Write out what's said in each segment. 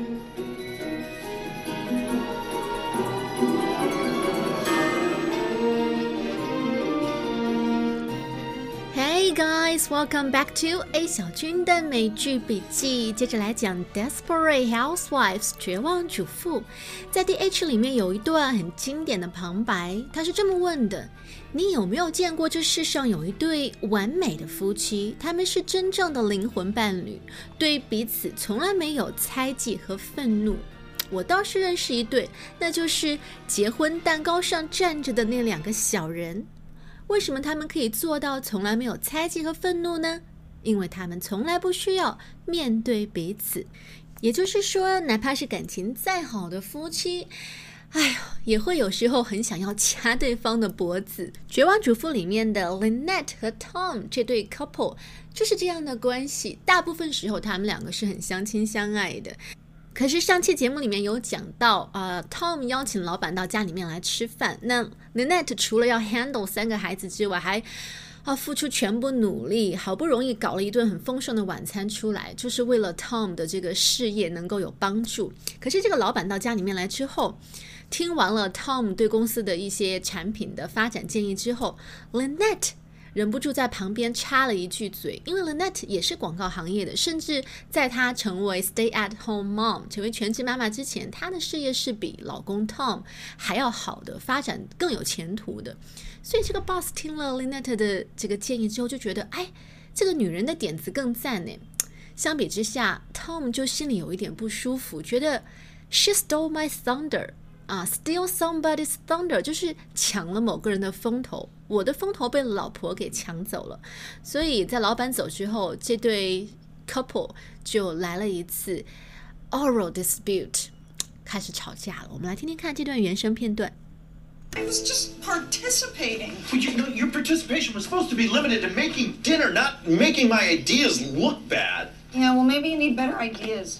Hey guys, welcome back to A 小军的美剧笔记。接着来讲《Desperate Housewives》绝望主妇。在第 H 里面有一段很经典的旁白，他是这么问的：你有没有见过这世上有一对完美的夫妻？他们是真正的灵魂伴侣，对彼此从来没有猜忌和愤怒。我倒是认识一对，那就是结婚蛋糕上站着的那两个小人。为什么他们可以做到从来没有猜忌和愤怒呢？因为他们从来不需要面对彼此。也就是说，哪怕是感情再好的夫妻，哎呦，也会有时候很想要掐对方的脖子。《绝望主妇》里面的 Lynette 和 Tom 这对 couple 就是这样的关系。大部分时候，他们两个是很相亲相爱的。可是上期节目里面有讲到，呃，Tom 邀请老板到家里面来吃饭。那 Lynette 除了要 handle 三个孩子之外，还啊付出全部努力，好不容易搞了一顿很丰盛的晚餐出来，就是为了 Tom 的这个事业能够有帮助。可是这个老板到家里面来之后，听完了 Tom 对公司的一些产品的发展建议之后，Lynette。忍不住在旁边插了一句嘴，因为 Lynette 也是广告行业的，甚至在她成为 Stay at Home Mom 成为全职妈妈之前，她的事业是比老公 Tom 还要好的，发展更有前途的。所以这个 boss 听了 Lynette 的这个建议之后，就觉得，哎，这个女人的点子更赞呢。相比之下，Tom 就心里有一点不舒服，觉得 She stole my thunder。啊，steal somebody's thunder 就是抢了某个人的风头，我的风头被老婆给抢走了，所以在老板走之后，这对 couple 就来了一次 oral dispute，开始吵架了。我们来听听看这段原声片段。I was just participating. Well, you know, your participation was supposed to be limited to making dinner, not making my ideas look bad. Yeah, well, maybe you need better ideas.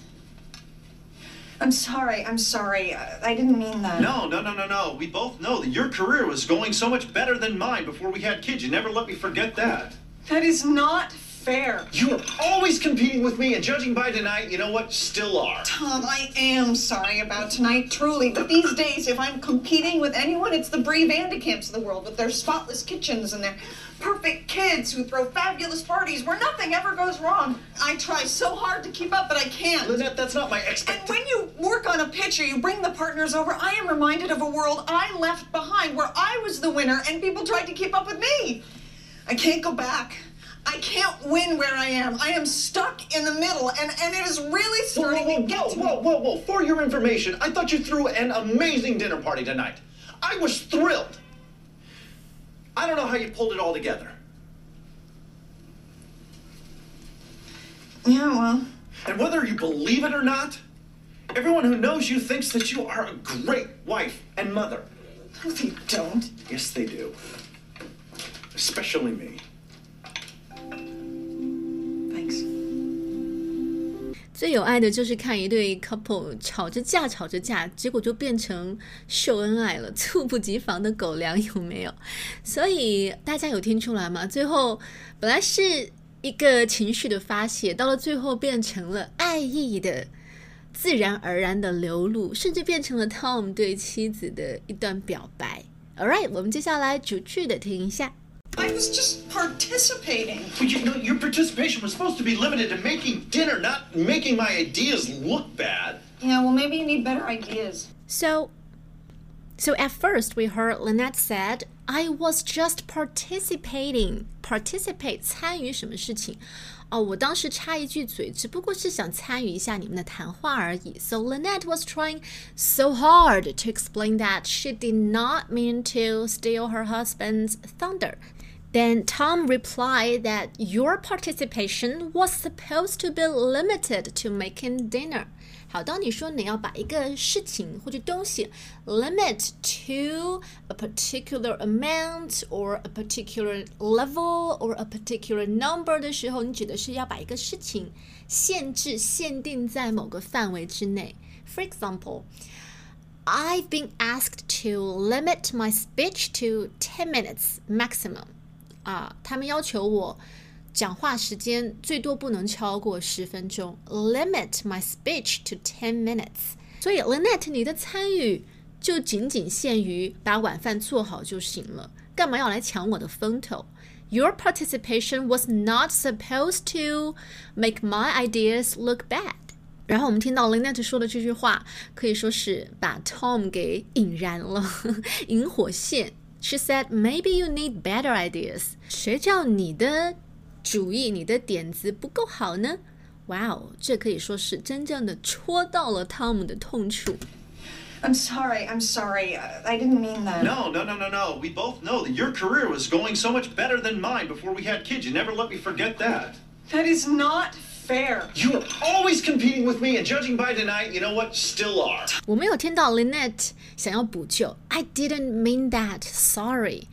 I'm sorry. I'm sorry. I, didn't mean that. No, no, no, no, no. We both know that your career was going so much better than mine before we had kids. You never let me forget that. That is not fair. You were always competing with me, and judging by tonight, you know what? Still are. Tom, I am sorry about tonight, truly. But these days, if I'm competing with anyone, it's the Bree Van de Kamps of the world with their spotless kitchens and their perfect kids who throw fabulous parties where nothing ever goes wrong. I try so hard to keep up, but I can't. Lynette, that's not my expectation. And when you work on a pitch, you bring the partners over. I am reminded of a world I left behind where I was the winner and people tried to keep up with me. I can't go back. I can't win where I am. I am stuck in the middle, and, and it is really Whoa, starting whoa, to get whoa, to whoa, me. whoa, whoa. For your information, I thought you threw an amazing dinner party tonight. I was thrilled. I don't know how you pulled it all together. Yeah, well, And whether you believe it or not, everyone who knows you thinks that you are a great wife and mother. no, they don't. Yes, they do. Especially me. 最有爱的就是看一对 couple 吵着架，吵着架，结果就变成秀恩爱了，猝不及防的狗粮有没有？所以大家有听出来吗？最后本来是一个情绪的发泄，到了最后变成了爱意的自然而然的流露，甚至变成了 Tom 对妻子的一段表白。All right，我们接下来逐句的听一下。I was just participating. Well, you know, your participation was supposed to be limited to making dinner, not making my ideas look bad. Yeah, well, maybe you need better ideas. So, so at first we heard Lynette said, "I was just participating." Participate 参与什么事情？哦，我当时插一句嘴，只不过是想参与一下你们的谈话而已。So Lynette was trying so hard to explain that she did not mean to steal her husband's thunder. Then Tom replied that your participation was supposed to be limited to making dinner. 好，当你说你要把一个事情或者东西 limit to a particular amount or a particular level or a particular number 的时候，你指的是要把一个事情限制、限定在某个范围之内。For example, I've been asked to limit my speech to ten minutes maximum. 啊，他们要求我讲话时间最多不能超过十分钟，limit my speech to ten minutes。所以 Lynette，你的参与就仅仅限于把晚饭做好就行了，干嘛要来抢我的风头？Your participation was not supposed to make my ideas look bad。然后我们听到 Lynette 说的这句话，可以说是把 Tom 给引燃了，引火线。She said, "Maybe you need better ideas." 谁叫你的主意、你的点子不够好呢？哇哦，这可以说是真正的戳到了汤姆的痛处。I'm sorry. I'm sorry. I didn't mean that. No, no, no, no, no. We both know that your career was going so much better than mine before we had kids. You never let me forget that. That is not fair. You were always competing with me, and judging by tonight, you know what? Still are. 我没有听到 Lynette 想要补救。I didn't mean that. Sorry.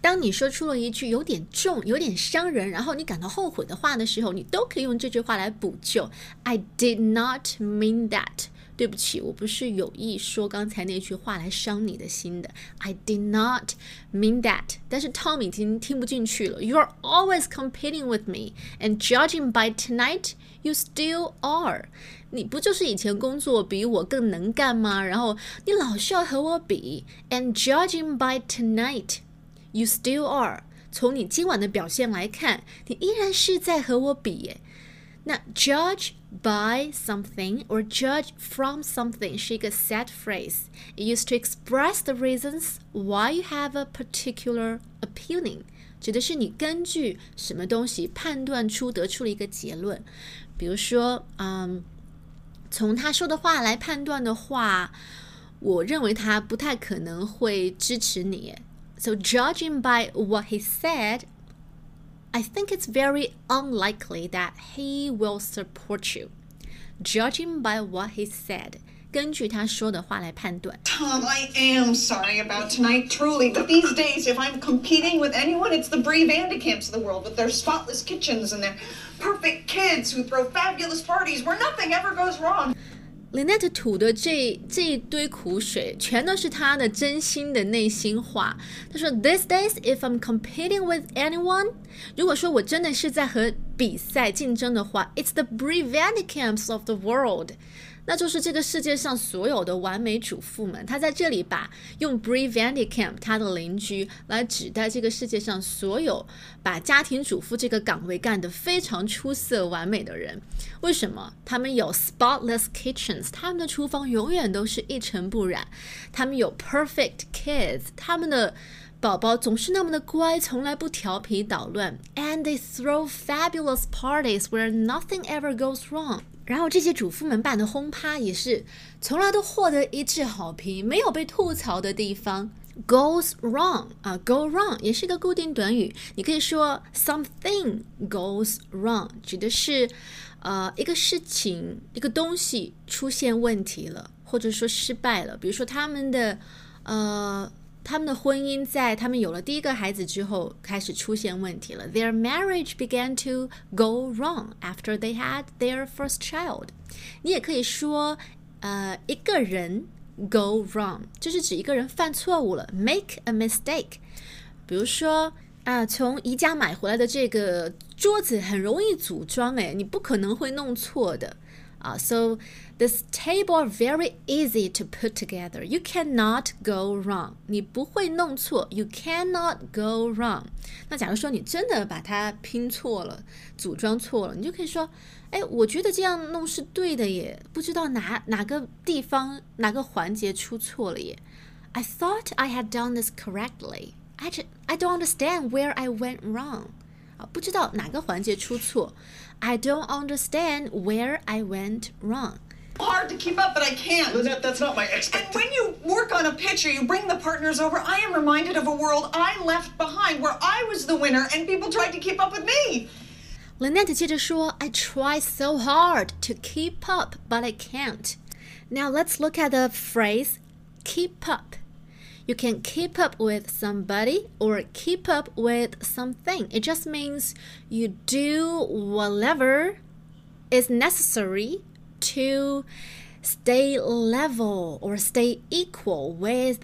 当你说出了一句有点重、有点伤人，然后你感到后悔的话的时候，你都可以用这句话来补救。I did not mean that。 对不起，我不是有意说刚才那句话来伤你的心的。I did not mean that。但是 Tom 已经听不进去了。You are always competing with me, and judging by tonight, you still are。你不就是以前工作比我更能干吗？然后你老是要和我比。And judging by tonight。You still are。从你今晚的表现来看，你依然是在和我比耶。那 judge by something or judge from something 是一个 set phrase. It used to express the reasons why you have a particular opinion. 指的是你根据什么东西判断出得出了一个结论。比如说，嗯，从他说的话来判断的话，我认为他不太可能会支持你。so, judging by what he said, I think it's very unlikely that he will support you, judging by what he said. 根据他说的话来判断。Tom, I am sorry about tonight, truly. But these days, if I'm competing with anyone, it's the Bree Van de Kamps of the world with their spotless kitchens and their perfect kids who throw fabulous parties where nothing ever goes wrong. Lynette 吐的这这一堆苦水，全都是他的真心的内心话。他说：“These days, if I'm competing with anyone，如果说我真的是在和比赛竞争的话，it's the bravant camps of the world。”那就是这个世界上所有的完美主妇们，她在这里把用 Brie Vandekamp 她的邻居来指代这个世界上所有把家庭主妇这个岗位干得非常出色、完美的人。为什么？他们有 spotless kitchens，他们的厨房永远都是一尘不染；他们有 perfect kids，他们的宝宝总是那么的乖，从来不调皮捣乱；and they throw fabulous parties where nothing ever goes wrong。然后这些主妇们办的轰趴也是从来都获得一致好评，没有被吐槽的地方。Goes wrong 啊，go wrong 也是一个固定短语，你可以说 something goes wrong，指的是呃一个事情、一个东西出现问题了，或者说失败了。比如说他们的呃。他们的婚姻在他们有了第一个孩子之后开始出现问题了。Their marriage began to go wrong after they had their first child。你也可以说，呃，一个人 go wrong，就是指一个人犯错误了，make a mistake。比如说啊，从宜家买回来的这个桌子很容易组装，哎，你不可能会弄错的。啊，so this table are very easy to put together. You cannot go wrong. 你不会弄错，you cannot go wrong. 那假如说你真的把它拼错了，组装错了，你就可以说，哎，我觉得这样弄是对的耶，不知道哪哪个地方哪个环节出错了耶。I thought I had done this correctly. I just I don't understand where I went wrong. 啊，不知道哪个环节出错。I don't understand where I went wrong. Hard to keep up, but I can't. That, that's not my expectation. And when you work on a pitch, you bring the partners over. I am reminded of a world I left behind where I was the winner and people tried to keep up with me. Lynette 接着说：“I try so hard to keep up, but I can't. Now let's look at the phrase keep up'。You can keep up with somebody or keep up with something. It just means you do whatever is necessary to stay level or stay equal with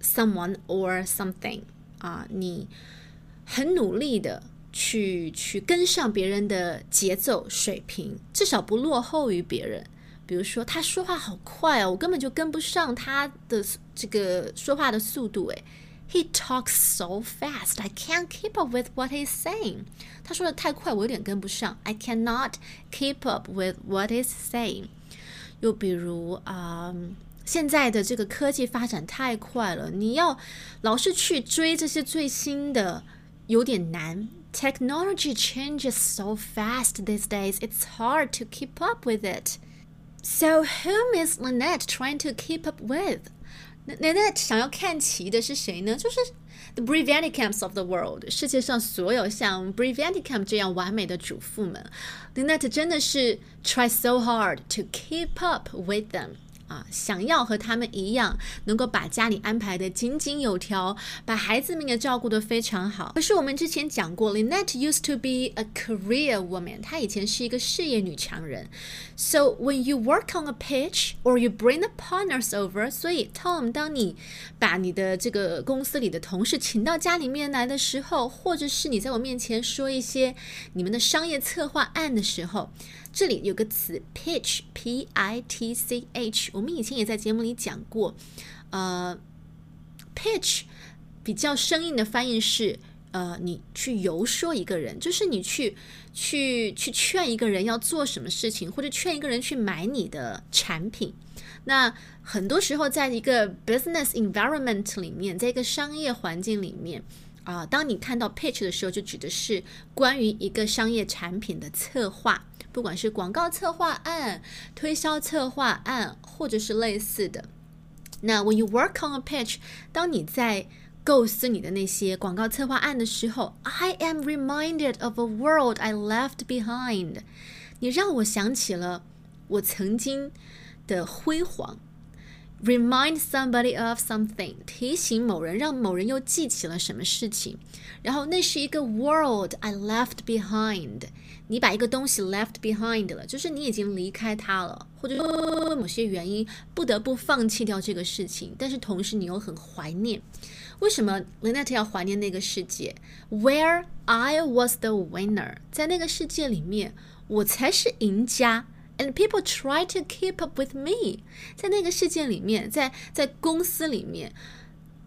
someone or something. 啊，你很努力的 去去跟上别人的节奏水平，至少不落后于别人。 比如说，他说话好快哦，我根本就跟不上他的这个说话的速度。诶 He talks so fast, I can't keep up with what he's saying. 他说的太快，我有点跟不上。I cannot keep up with what he's saying. 又比如啊。现在的这个科技发展太快了，你要老是去追这些最新的，有点难。Technology changes so fast these days, it's hard to keep up with it. so whom is Lynette trying to keep up with? Lynette 想要看齐的是谁呢？就是 the Bree Van de Kamps of the world，世界上所有像 Bree Van de Kamp 这样完美的主妇们。Lynette 真的是 try so hard to keep up with them。啊，想要和他们一样，能够把家里安排的井井有条，把孩子们也照顾得非常好。可是我们之前讲过，Lynette used to be a career woman，她以前是一个事业女强人。So when you work on a pitch or you bring the partners over，所以 Tom，当你把你的这个公司里的同事请到家里面来的时候，或者是你在我面前说一些你们的商业策划案的时候。这里有个词 pitch，p i t c h，我们以前也在节目里讲过。呃，pitch 比较生硬的翻译是，呃，你去游说一个人，就是你去去去劝一个人要做什么事情，或者劝一个人去买你的产品。那很多时候，在一个 business environment 里面，在一个商业环境里面，啊，当你看到 pitch 的时候，就指的是关于一个商业产品的策划。不管是广告策划案、推销策划案，或者是类似的，那 when you work on a pitch，当你在构思你的那些广告策划案的时候，I am reminded of a world I left behind。你让我想起了我曾经的辉煌。Remind somebody of something，提醒某人，让某人又记起了什么事情。然后那是一个 world I left behind。你把一个东西 left behind 了，就是你已经离开它了，或者说某些原因不得不放弃掉这个事情。但是同时你又很怀念。为什么 Lynette 要怀念那个世界？Where I was the winner，在那个世界里面，我才是赢家。And people try to keep up with me，在那个世界里面，在在公司里面，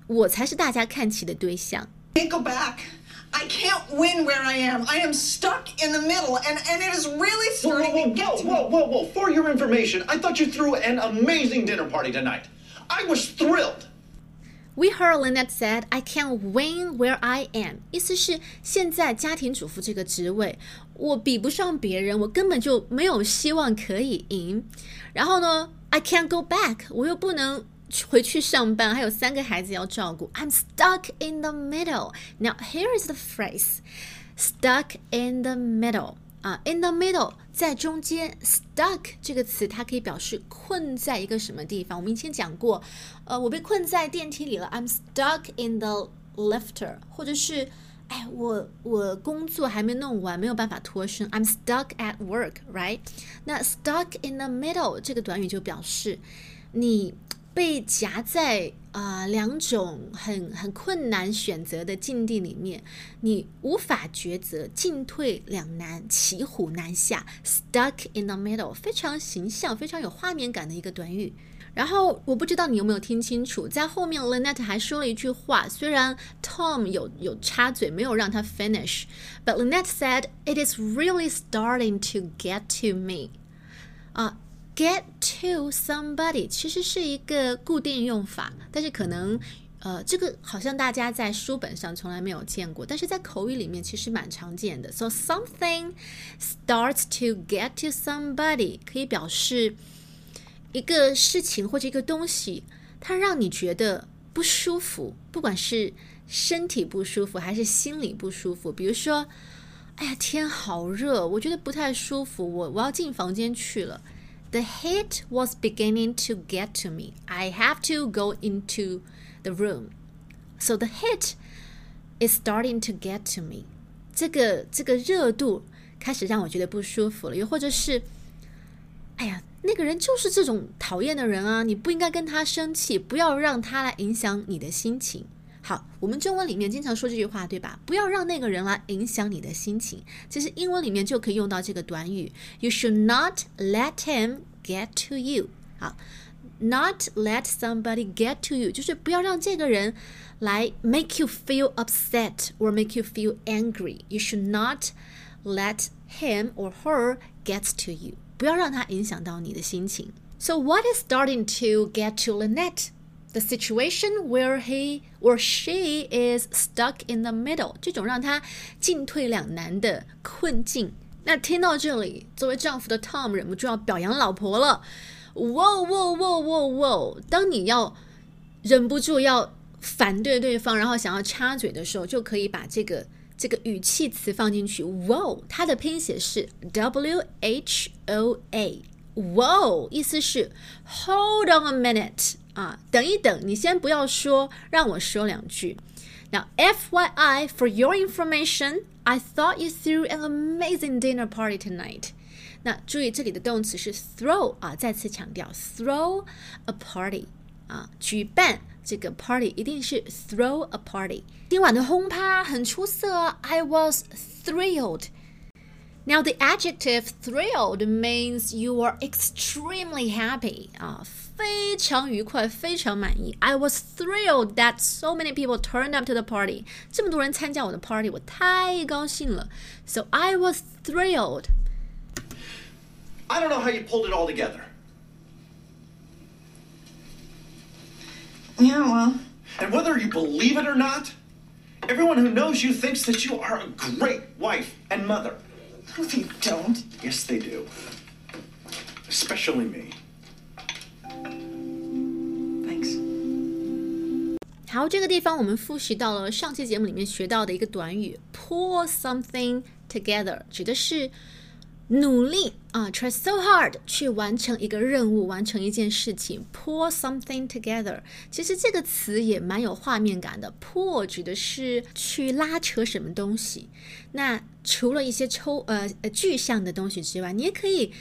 我才是大家看齐的对象。Can't go back. I can't win where I am. I am stuck in the middle, and, and it is really starting whoa, whoa, to get whoa, to whoa, whoa, whoa! For your information, I thought you threw an amazing dinner party tonight. I was thrilled. We heard Lynette said, "I can't win where I am." 意思是现在家庭主妇这个职位， 我比不上别人，我根本就没有希望可以赢。然后呢，I can't go back，我又不能回去上班，还有三个孩子要照顾。I'm stuck in the middle. Now here is the phrase, stuck in the middle. 啊，in the middle，在中间，stuck 这个词它可以表示困在一个什么地方。我们以前讲过，呃，我被困在电梯里了，I'm stuck in the lifter，或者是，哎，我我工作还没弄完，没有办法脱身，I'm stuck at work，right？那 stuck in the middle 这个短语就表示你。被夹在啊两种很很困难选择的境地里面，你无法抉择，进退两难，骑虎难下，stuck in the middle，非常形象、非常有画面感的一个短语。然后我不知道你有没有听清楚，在后面 Lynette 还说了一句话，虽然 Tom 有有插嘴，没有让他 finish，but Lynette said it is really starting to get to me，啊。Get to somebody 其实是一个固定用法，但是可能，呃，这个好像大家在书本上从来没有见过，但是在口语里面其实蛮常见的。So something starts to get to somebody 可以表示 一个事情或者一个东西，它让你觉得不舒服，不管是身体不舒服还是心理不舒服。比如说，哎呀，天好热，我觉得不太舒服，我我要进房间去了。The heat was beginning to get to me. I have to go into the room. So the heat is starting to get to me. 这个这个热度开始让我觉得不舒服了，又或者是，哎呀，那个人就是这种讨厌的人啊！你不应该跟他生气，不要让他来影响你的心情。好，我们中文里面经常说这句话，对吧？不要让那个人来影响你的心情。其实英文里面就可以用到这个短语：You should not let him get to you。好，not let somebody get to you，就是不要让这个人来 make you feel upset or make you feel angry. You should not let him or her get to you，不要让他影响到你的心情。So what is starting to get to Lynette? The situation where he or she is stuck in the middle，这种让他进退两难的困境。那听到这里，作为丈夫的 Tom 忍不住要表扬老婆了。Whoa, whoa, whoa, whoa, whoa！当你要忍不住要反对对方，然后想要插嘴的时候，就可以把这个这个语气词放进去。w o a 它的拼写是 W H O A。w o a 意思是 Hold on a minute。啊，等一等，你先不要说，让我说两句。Now, FYI, for your information, I thought you threw an amazing dinner party tonight. 那注意这里的动词是 throw 啊，再次强调 throw a party 啊，举办这个 party 一定是 throw a party。今晚的轰趴很出色，I was thrilled。Now, the adjective thrilled means you are extremely happy 啊，非常愉快，非常满意。I was thrilled that so many people turned up to the party。这么多人参加我的 party，我太高兴了。So I was thrilled. I don't know how you pulled it all together. Yeah, well, And whether you believe it or not, everyone who knows you thinks that you are a great wife and mother. no, they don't. Yes, they do. Especially me. Thanks. 好，这个地方我们复习到了上期节目里面学到的一个短语 “pull something together”，指的是 努力啊，try so hard 去完成一个任务，完成一件事情。pull something together，其实这个词也蛮有画面感的。pull 指的是去拉扯什么东西。那除了一些抽呃呃具象的东西之外，你也可以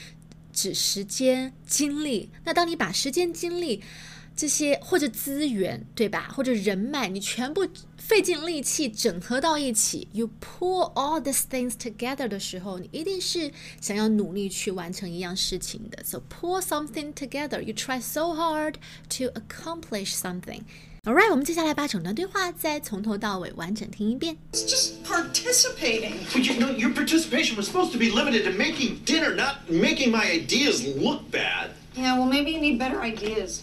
指时间、精力。那当你把时间、精力这些或者资源，对吧？或者人脉，你全部费尽力气整合到一起，you pull all these things together 的时候，你一定是想要努力去完成一样事情的。So pull something together, you try so hard to accomplish something. Alright，我们接下来把整段对话再从头到尾完整听一遍。 It's just participating. But you know, your participation was supposed to be limited to making dinner, not making my ideas look bad. Yeah, well, maybe you need better ideas.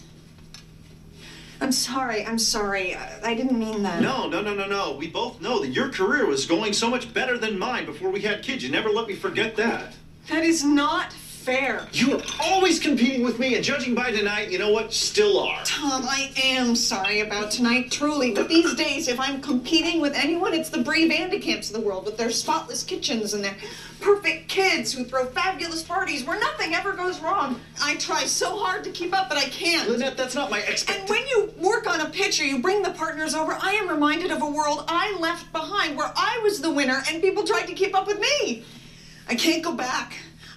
I'm sorry. I'm sorry. I, didn't mean that. No, no, no, no, no. We both know that your career was going so much better than mine before we had kids. You never let me forget that. That is not fair. You were always competing with me, and judging by tonight, you know what? Still are. Tom, I am sorry about tonight, truly. But these days, if I'm competing with anyone, it's the Bree Van de Kamps of the world with their spotless kitchens and their perfect kids who throw fabulous parties where nothing ever goes wrong. I try so hard to keep up, but I can't. Lynette, that's not my expectation. And when you work on a pitch, you bring the partners over, I am reminded of a world I left behind where I was the winner and people tried to keep up with me. I can't go back.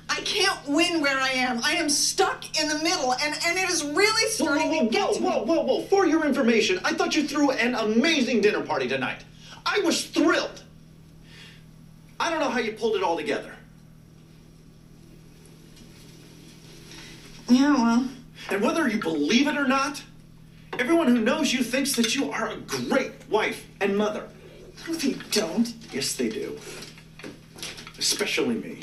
I can't win where I am. I am stuck in the middle, and, and it is really Whoa, starting whoa, to get whoa, to whoa, me. whoa, whoa. For your information, I thought you threw an amazing dinner party tonight. I was thrilled. I don't know how you pulled it all together. Yeah, well, And whether you believe it or not, everyone who knows you thinks that you are a great wife and mother. no, they don't. Yes, they do. Especially me.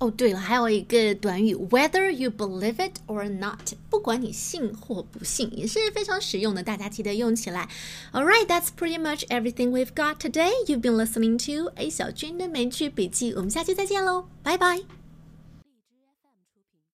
哦，对了，还有一个短语，whether you believe it or not，不管你信或不信，也是非常实用的，大家记得用起来。All right, that's pretty much everything we've got today. You've been listening to A 小军的美剧笔记，我们下期再见喽，拜拜。